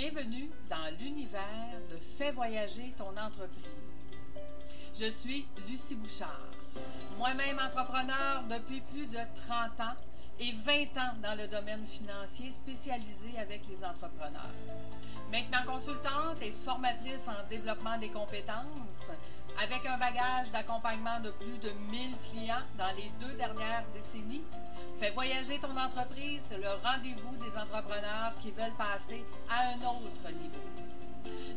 Bienvenue dans l'univers de Fais voyager ton entreprise. Je suis Lucie Bouchard, moi-même entrepreneur depuis plus de 30 ans et 20 ans dans le domaine financier spécialisé avec les entrepreneurs. Maintenant consultante et formatrice en développement des compétences, avec un bagage d'accompagnement de plus de 1000 clients dans les deux dernières décennies, Fais voyager ton entreprise, le rendez-vous des entrepreneurs qui veulent passer à un autre niveau.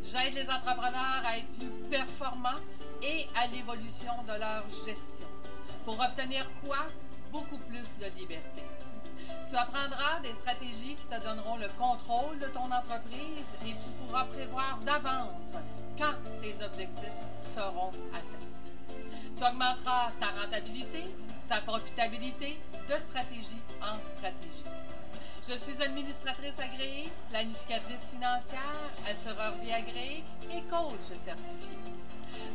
J'aide les entrepreneurs à être plus performants et à l'évolution de leur gestion. Pour obtenir quoi? Beaucoup plus de liberté. Tu apprendras des stratégies qui te donneront le contrôle de ton entreprise et tu pourras prévoir d'avance quand tes objectifs seront atteints. Tu augmenteras ta rentabilité, ta profitabilité de stratégie en stratégie. Je suis administratrice agréée, planificatrice financière, assureur vie agréé et coach certifié.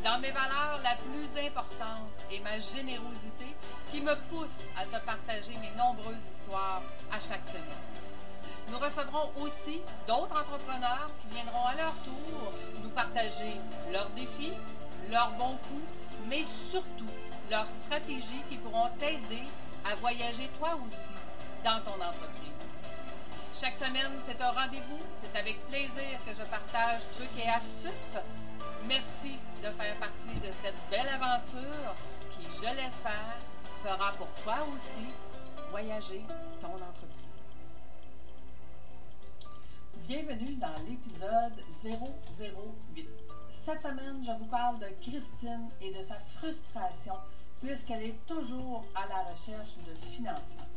Dans mes valeurs, la plus importante est ma générosité qui me pousse à te partager mes nombreuses histoires à chaque semaine. Nous recevrons aussi d'autres entrepreneurs qui viendront à leur tour nous partager leurs défis, leurs bons coups, mais surtout leurs stratégies qui pourront t'aider à voyager toi aussi dans ton entreprise. Chaque semaine, c'est un rendez-vous. C'est avec plaisir que je partage trucs et astuces. Merci de faire partie de cette belle aventure qui, je l'espère, fera pour toi aussi voyager ton entreprise. Bienvenue dans l'épisode 008. Cette semaine, je vous parle de Christine et de sa frustration puisqu'elle est toujours à la recherche de financement.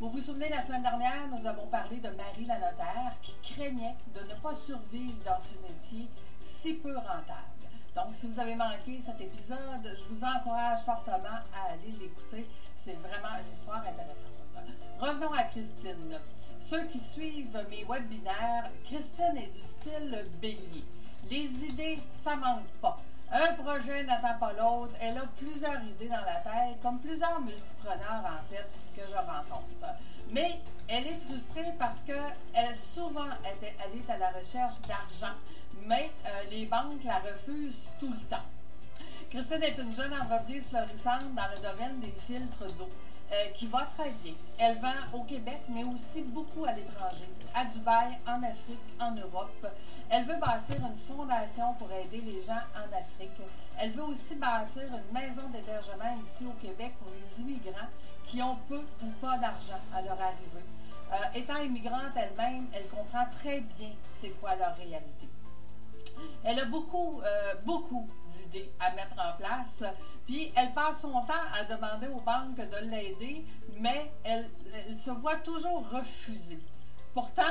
Vous vous souvenez, la semaine dernière, nous avons parlé de Marie la notaire qui craignait de ne pas survivre dans ce métier si peu rentable. Donc, si vous avez manqué cet épisode, je vous encourage fortement à aller l'écouter. C'est vraiment une histoire intéressante. Revenons à Christine. Ceux qui suivent mes webinaires, Christine est du style bélier. Les idées, ça manque pas. Un projet n'attend pas l'autre. Elle a plusieurs idées dans la tête, comme plusieurs multipreneurs, en fait, que je rencontre. Mais elle est frustrée parce qu'elle souvent elle est à la recherche d'argent, mais euh, les banques la refusent tout le temps. Christine est une jeune entreprise florissante dans le domaine des filtres d'eau. Euh, qui va très bien. Elle vend au Québec, mais aussi beaucoup à l'étranger, à Dubaï, en Afrique, en Europe. Elle veut bâtir une fondation pour aider les gens en Afrique. Elle veut aussi bâtir une maison d'hébergement ici au Québec pour les immigrants qui ont peu ou pas d'argent à leur arrivée. Euh, étant immigrante elle-même, elle comprend très bien c'est quoi leur réalité. Elle a beaucoup, euh, beaucoup d'idées à mettre en place. Puis elle passe son temps à demander aux banques de l'aider, mais elle, se voit toujours refuser. Pourtant,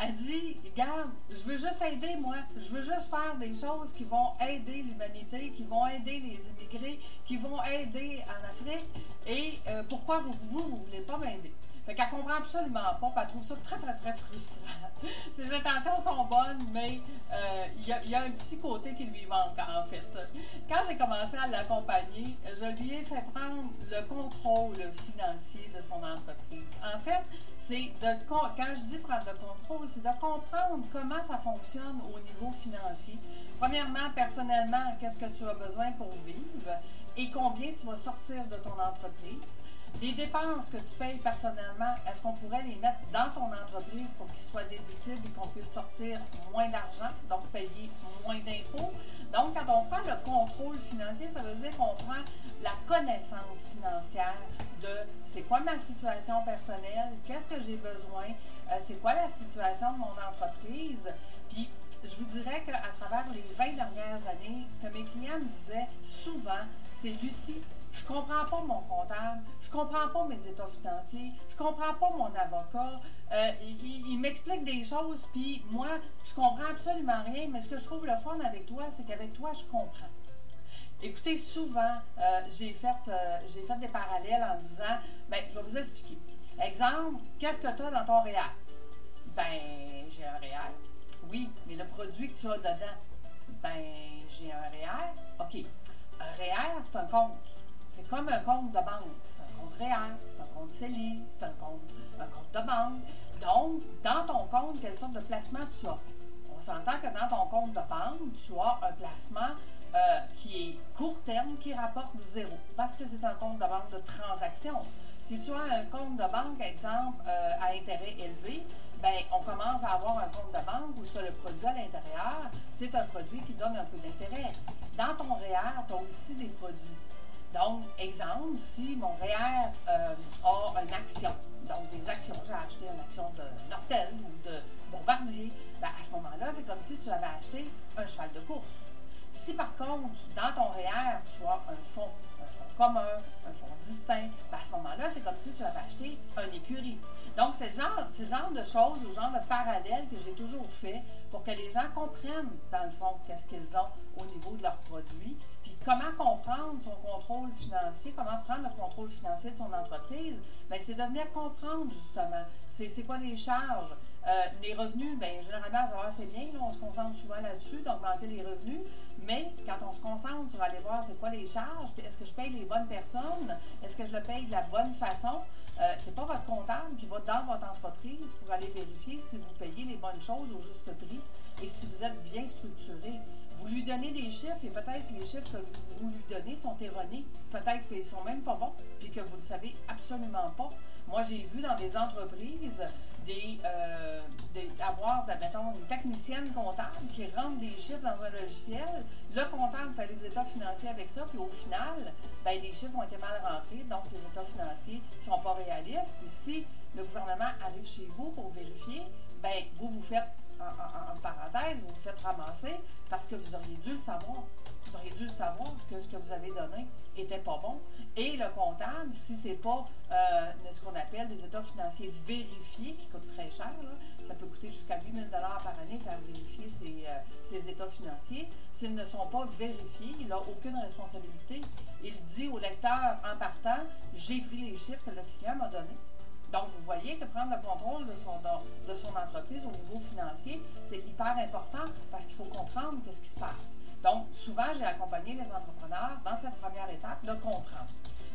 elle dit, regarde, je veux juste aider, moi. Je veux juste faire des choses qui vont aider l'humanité, qui vont aider les immigrés, qui vont aider en Afrique. Et euh, pourquoi vous, vous, vous voulez pas m'aider? Fait qu'elle comprend absolument pas, elle trouve ça très, très, très frustrant. Ses intentions sont bonnes, mais euh, il y, a un petit côté qui lui manque, en fait. Quand j'ai commencé à l'accompagner, je lui ai fait prendre le contrôle financier de son entreprise. En fait, c'est de, quand je dis prendre le contrôle, c'est de comprendre comment ça fonctionne au niveau financier. Premièrement, personnellement, qu'est-ce que tu as besoin pour vivre et combien tu vas sortir de ton entreprise? Les dépenses que tu payes personnellement, est-ce qu'on pourrait les mettre dans ton entreprise pour qu'ils soient déductibles et qu'on puisse sortir moins d'argent, donc payer moins d'impôts? Donc, quand on prend le contrôle financier, ça veut dire qu'on prend la connaissance financière de c'est quoi ma situation personnelle, qu'est-ce que j'ai besoin, euh, c'est quoi la situation de mon entreprise. Puis, je vous dirais qu'à travers les 20 dernières années, ce que mes clients me disaient souvent, c'est Lucie, je comprends pas mon comptable, je comprends pas mes états financiers, je comprends pas mon avocat. Euh, il, m'explique des choses, puis moi, je comprends absolument rien, mais ce que je trouve le fun avec toi, c'est qu'avec toi, je comprends. Écoutez, souvent, euh, j'ai fait, euh, fait des parallèles en disant, ben, je vais vous expliquer. Exemple, qu'est-ce que tu as dans ton REER? Ben, j'ai un REER. Oui, mais le produit que tu as dedans, ben, j'ai un REER. OK. Un REER, c'est un compte. C'est comme un compte de banque. C'est un compte réel, c'est un compte CELI, c'est un compte, un compte de banque. Donc, dans ton compte, quelle sorte de placement tu as? On s'entend que dans ton compte de banque, tu as un placement euh, qui est court terme, qui rapporte zéro, parce que c'est un compte de banque de transaction. Si tu as un compte de banque, exemple, euh, à intérêt élevé, ben, on commence à avoir un compte de banque où ce que le produit à l'intérieur, c'est un produit qui donne un peu d'intérêt. Dans ton REER, tu as aussi des produits. Donc, exemple, si mon REER euh, a une action, donc des actions, j'ai acheté une action de Nortel ou de Bombardier, ben, à ce moment-là, c'est comme si tu avais acheté un cheval de course. Si par contre, dans ton REER, tu as un fonds, un fonds commun, un fonds distinct, ben, à ce moment-là, c'est comme si tu avais acheté un écurie. Donc, c'est le, genre, de choses, le genre de parallèle que j'ai toujours fait pour que les gens comprennent, dans le fond, qu'est-ce qu'ils ont au niveau de leurs produits, puis comment comprendre son contrôle financier, comment prendre le contrôle financier de son entreprise, bien, c'est de venir comprendre, justement, c'est quoi les charges, euh, les revenus, bien, généralement, va assez bien. on se concentre souvent là-dessus, d'augmenter les revenus. Mais quand on se concentre sur aller voir c'est quoi les charges, est-ce que je paye les bonnes personnes, est-ce que je le paye de la bonne façon, euh, c'est pas votre comptable qui va dans votre entreprise pour aller vérifier si vous payez les bonnes choses au juste prix et si vous êtes bien structuré. Vous lui donnez des chiffres et peut-être que les chiffres que vous lui donnez sont erronés. Peut-être qu'ils sont même pas bons puis que vous ne savez absolument pas. Moi, j'ai vu dans des entreprises des, euh, avoir, mettons, une technicienne comptable qui rentre des chiffres dans un logiciel. Le comptable fait les états financiers avec ça, puis au final, ben, les chiffres ont été mal rentrés, donc les états financiers ne sont pas réalistes. Et si le gouvernement arrive chez vous pour vérifier, ben, vous vous faites en, parenthèse, vous vous faites ramasser parce que vous auriez dû le savoir. Vous auriez dû le savoir que ce que vous avez donné était pas bon. Et le comptable, si c'est pas euh, ce qu'on appelle des états financiers vérifiés, qui coûtent très cher, ça peut coûter jusqu'à 8 000 par année faire vérifier ces, euh, ces états financiers. S'ils ne sont pas vérifiés, il n'a aucune responsabilité. Il dit au lecteur en partant, j'ai pris les chiffres que le client m'a donnés. Donc, vous voyez que prendre le contrôle de son, entreprise au niveau financier, c'est hyper important parce qu'il faut comprendre qu'est-ce qui se passe. Donc, souvent, j'ai accompagné les entrepreneurs dans cette première étape de comprendre.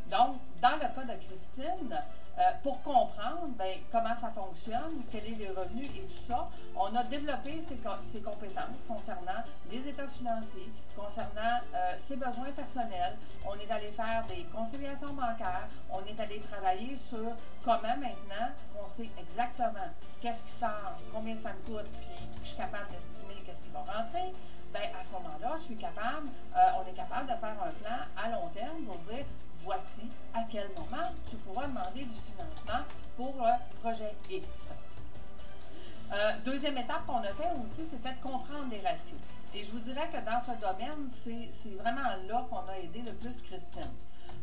Donc, dans le cas de Christine, euh, pour comprendre ben, comment ça fonctionne, quels sont les revenus et tout ça, on a développé ses, compétences concernant les états financiers, concernant euh, ses besoins personnels. On est allé faire des conciliations bancaires. On est allé travailler sur comment maintenant on sait exactement qu'est-ce qui sort, combien ça me coûte, puis je suis capable d'estimer qu'est-ce qui va rentrer. Ben, à ce moment-là, je suis capable, euh, on est capable de faire un plan à long terme pour dire voici à quel moment tu pourras demander du financement pour le projet X. Euh, deuxième étape qu'on a fait aussi, c'était de comprendre les ratios. Et je vous dirais que dans ce domaine, c'est vraiment là qu'on a aidé le plus Christine.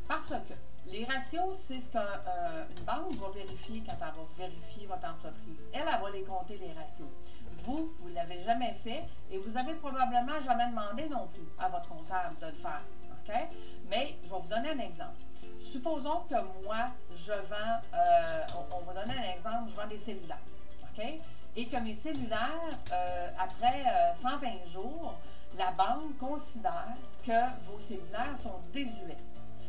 Parce que les ratios, c'est ce qu'une euh, banque va vérifier quand elle va vérifier votre entreprise. Elle, elle va les compter, les ratios. Vous, vous ne l'avez jamais fait et vous avez probablement jamais demandé non plus à votre comptable de le faire. Mais je vais vous donner un exemple. Supposons que moi, je vends, euh, on, va donner un exemple, je vends des cellulaires. Et que mes cellulaires, euh, après 120 euh, jours, la banque considère que vos cellulaires sont désuets,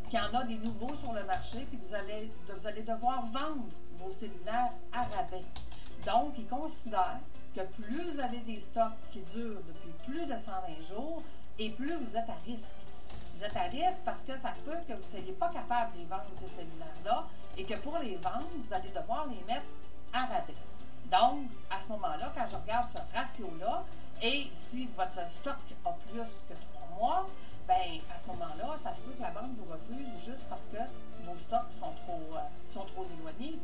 qu'il y en a des nouveaux sur le marché, puis vous allez, vous allez devoir vendre vos cellulaires à rabais. Donc, ils considèrent que plus vous avez des stocks qui durent depuis plus de 120 jours, et plus vous êtes à risque vous êtes à risque parce que ça se peut que vous ne soyez pas capable de les vendre, ces cellulaires-là, et que pour les vendre, vous allez devoir les mettre à rabais. Donc, à ce moment-là, quand je regarde ce ratio-là, et si votre stock a plus que trois mois, ben à ce moment-là, ça se peut que la banque vous refuse juste parce que vos stocks sont trop, euh, sont trop éloignés.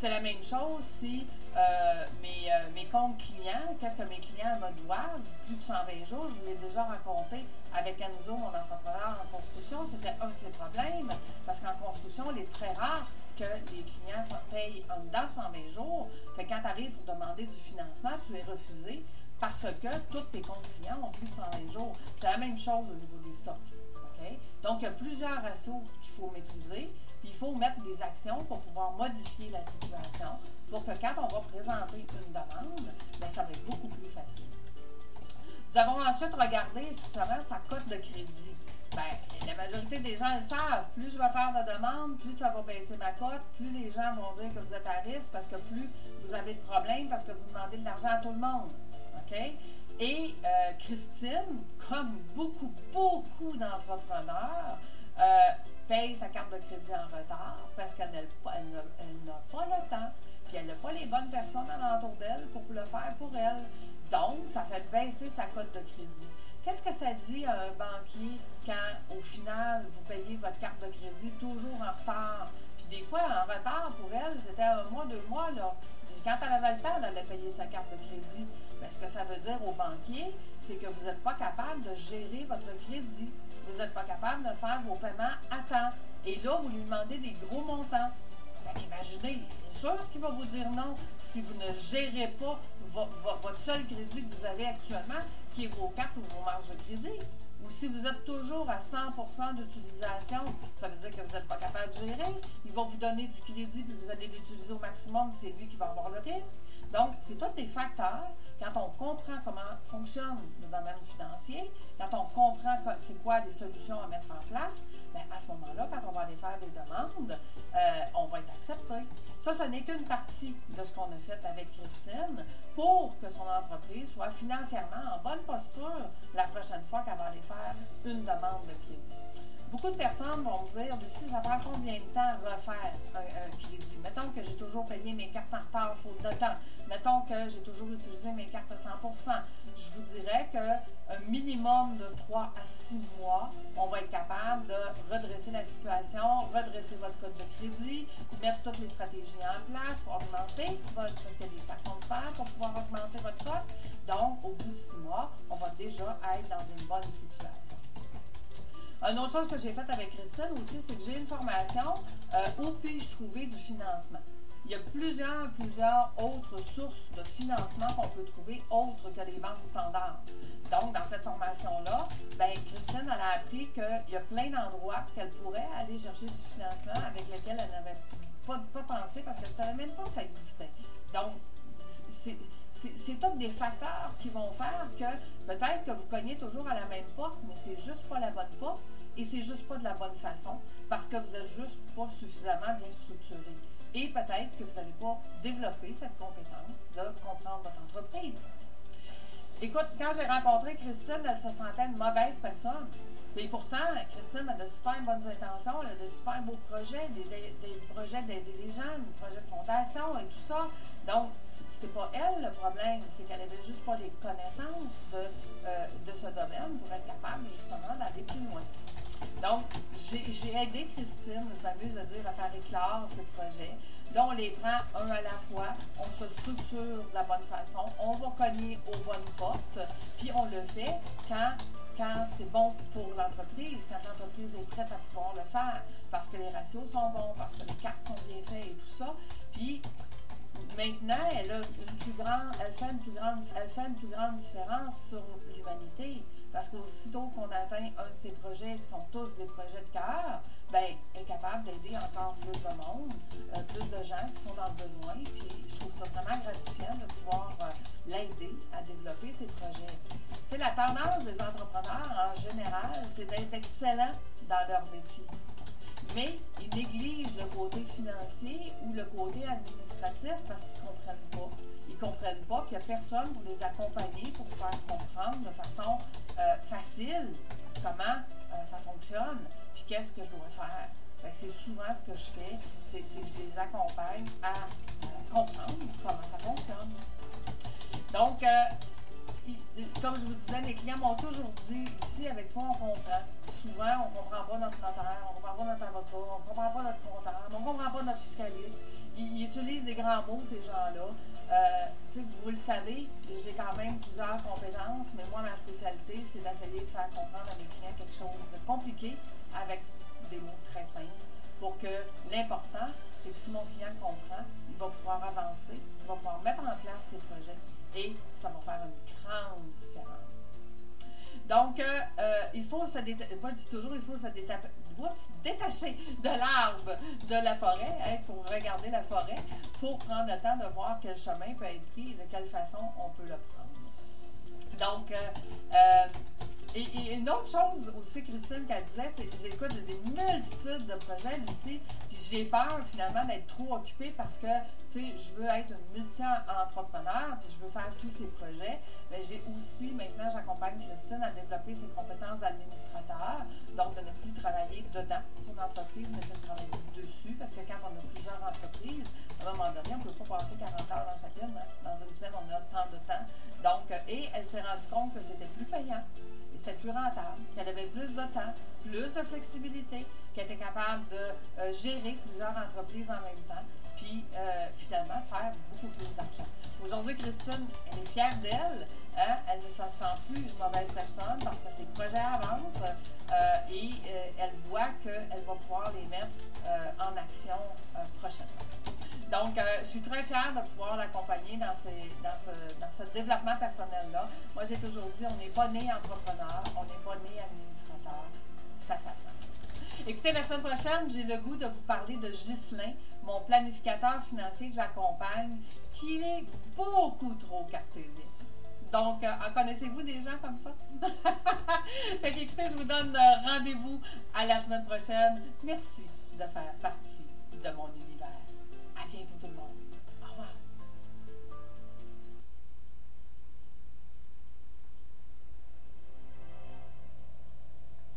C'est la même chose si euh, mes, euh, mes, comptes clients, qu'est-ce que mes clients me doivent, plus de 120 jours, je vous l'ai déjà raconté avec Enzo, mon entrepreneur en construction, c'était un de ses problèmes, parce qu'en construction, il est très rare que les clients payent en dedans de 120 jours. Fait quand tu arrives pour demander du financement, tu es refusé parce que tous tes comptes clients ont plus de 120 jours. C'est la même chose au niveau des stocks. Donc, il y a plusieurs ratios qu'il faut maîtriser. Il faut mettre des actions pour pouvoir modifier la situation pour que quand on va présenter une demande, bien, ça va être beaucoup plus facile. Nous avons ensuite regardé effectivement sa cote de crédit. ben, la majorité des gens le savent. Plus je vais faire de demandes, plus ça va baisser ma cote, plus les gens vont dire que vous êtes à risque parce que plus vous avez de problèmes parce que vous demandez de l'argent à tout le monde. OK? Et euh, Christine, comme beaucoup, beaucoup d'entrepreneurs, euh, paye sa carte de crédit en retard parce qu'elle n'a pas le temps, puis elle n'a pas les bonnes personnes alentour d'elle pour le faire pour elle. Donc, ça fait baisser sa cote de crédit. Qu'est-ce que ça dit à un banquier quand, au final, vous payez votre carte de crédit toujours en retard? Puis des fois, en retard, pour elle, c'était un mois, deux mois, là. Quand elle avait le temps, elle allait payer sa carte de crédit. Mais ce que ça veut dire au banquier, c'est que vous n'êtes pas capable de gérer votre crédit. Vous n'êtes pas capable de faire vos paiements à temps. Et là, vous lui demandez des gros montants. Fait imaginez, c'est sûr qu'il va vous dire non si vous ne gérez pas votre seul crédit que vous avez actuellement, qui est vos cartes ou vos marges de crédit. Ou si vous êtes toujours à 100% d'utilisation, ça veut dire que vous n'êtes pas capable de gérer. Il va vous donner du crédit puis vous allez l'utiliser au maximum, c'est lui qui va avoir le risque. Donc, c'est tous des facteurs. Quand on comprend comment fonctionne le domaine financier, quand on comprend c'est quoi les solutions à mettre en place, bien, à ce moment-là, quand on va aller faire des demandes, euh, on va être accepté. Ça, ce n'est qu'une partie de ce qu'on a fait avec Christine pour que son entreprise soit financièrement en bonne posture la prochaine fois qu'elle va aller faire une demande de crédit. Beaucoup de personnes vont me dire, Lucie, ça prend combien de temps refaire un, crédit? Mettons que j'ai toujours payé mes cartes en retard faute de temps. Mettons que j'ai toujours utilisé mes cartes à 100% Je vous dirais qu'un minimum de 3 à 6 mois, on va être capable de redresser la situation, redresser votre code de crédit, mettre toutes les stratégies en place pour augmenter votre, parce qu'il y a des façons de faire pour pouvoir augmenter votre code. Donc, au bout de 6 mois, on va déjà être dans une bonne situation. Une autre chose que j'ai faite avec Christine aussi, c'est que j'ai une formation euh, où puis-je trouver du financement? Il y a plusieurs, plusieurs autres sources de financement qu'on peut trouver autres que les banques standards. Donc, dans cette formation-là, ben, Christine, elle a appris qu'il y a plein d'endroits qu'elle pourrait aller chercher du financement avec lesquels elle n'avait pas, pas pensé parce qu'elle ne savait même pas que ça existait. Donc, c'est tous des facteurs qui vont faire que peut-être que vous cognez toujours à la même porte, mais c'est juste pas la bonne porte et c'est juste pas de la bonne façon parce que vous êtes juste pas suffisamment bien structuré. Et peut-être que vous n'avez pas développé cette compétence de comprendre votre entreprise. Écoute, quand j'ai rencontré Christine, elle se sentait une mauvaise personne. Mais pourtant, Christine a de super bonnes intentions, elle a de super beaux projets, des, projets d'aider les gens, des projets de fondation et tout ça. Donc, c'est pas elle le problème, c'est qu'elle avait juste pas les connaissances de, euh, de ce domaine pour être capable justement d'aller plus loin. Donc, j'ai aidé Christine, je m'amuse à dire, à faire éclore ces projets. Là, on les prend un à la fois, on se structure de la bonne façon, on va cogner aux bonnes portes, puis on le fait quand c'est bon pour l'entreprise, quand l'entreprise est prête à pouvoir le faire, parce que les ratios sont bons, parce que les cartes sont bien faites et tout ça. Maintenant, elle fait une plus grande, différence sur l'humanité. Parce qu'aussitôt qu'on atteint un de ces projets, qui sont tous des projets de cœur, ben, elle est capable d'aider encore plus de monde, euh, plus de gens qui sont dans le besoin. Puis je trouve ça vraiment gratifiant de pouvoir euh, l'aider à développer ses projets. Tu sais, la tendance des entrepreneurs en général, c'est d'être excellents dans leur métier mais ils négligent le côté financier ou le côté administratif parce qu'ils ne comprennent pas. Ils ne comprennent pas qu'il n'y a personne pour les accompagner, pour faire comprendre de façon euh, facile comment euh, ça fonctionne, puis qu'est-ce que je dois faire. Ben, c'est souvent ce que je fais, c'est que je les accompagne à euh, comprendre comment ça fonctionne. Donc, comme je vous disais, mes clients m'ont toujours dit, ici, avec toi, on comprend. Souvent, on ne comprend pas notre notaire, on ne comprend pas notre avocat, on ne comprend pas notre comptable, on ne comprend pas notre fiscaliste. Ils, utilisent des grands mots, ces gens-là. Euh, vous le savez, j'ai quand même plusieurs compétences, mais moi, ma spécialité, c'est d'essayer de faire comprendre à mes clients quelque chose de compliqué avec des mots très simples pour que l'important, c'est que si mon client comprend, il va pouvoir avancer, il va pouvoir mettre en place ses projets et ça va faire une grande différence. Donc, euh, euh, il faut se détacher, toujours, il faut se détacher de l'arbre de la forêt hein, pour regarder la forêt, pour prendre le temps de voir quel chemin peut être pris et de quelle façon on peut le prendre. Donc, euh, Et, une autre chose aussi, Christine, qu'elle disait, j'écoute, j'ai des multitudes de projets, Lucie, puis j'ai peur finalement d'être trop occupée parce que, tu sais, je veux être une multi-entrepreneur, puis je veux faire tous ces projets. Mais j'ai aussi, maintenant, j'accompagne Christine à développer ses compétences d'administrateur, donc de ne plus travailler dedans sur l'entreprise, mais de travailler dessus, parce que quand on a plusieurs entreprises, à un moment donné, on ne peut pas passer 40 heures dans chacune. Hein. Dans une semaine, on a tant de temps. Donc, et elle s'est rendue compte que c'était plus payant c'était plus rentable, qu'elle avait plus de temps, plus de flexibilité, qu'elle était capable de euh, gérer plusieurs entreprises en même temps, puis euh, finalement faire beaucoup plus d'argent. Aujourd'hui, Christine, elle est fière d'elle. Hein? Elle ne se sent plus une mauvaise personne parce que ses projets avancent euh, et elle voit qu'elle va pouvoir les mettre en action prochainement. Donc, euh, je suis très fière de pouvoir l'accompagner dans, ce, développement personnel-là. Moi, j'ai toujours dit, on n'est pas né entrepreneur, on n'est pas né administrateur. Ça s'apprend. Écoutez, la semaine prochaine, j'ai le goût de vous parler de Ghislain, mon planificateur financier que j'accompagne, qui est beaucoup trop cartésien. Donc, euh, en connaissez-vous des gens comme ça? fait écoutez, je vous donne euh, rendez-vous à la semaine prochaine. Merci de faire partie de mon univers. Merci pour tout le monde.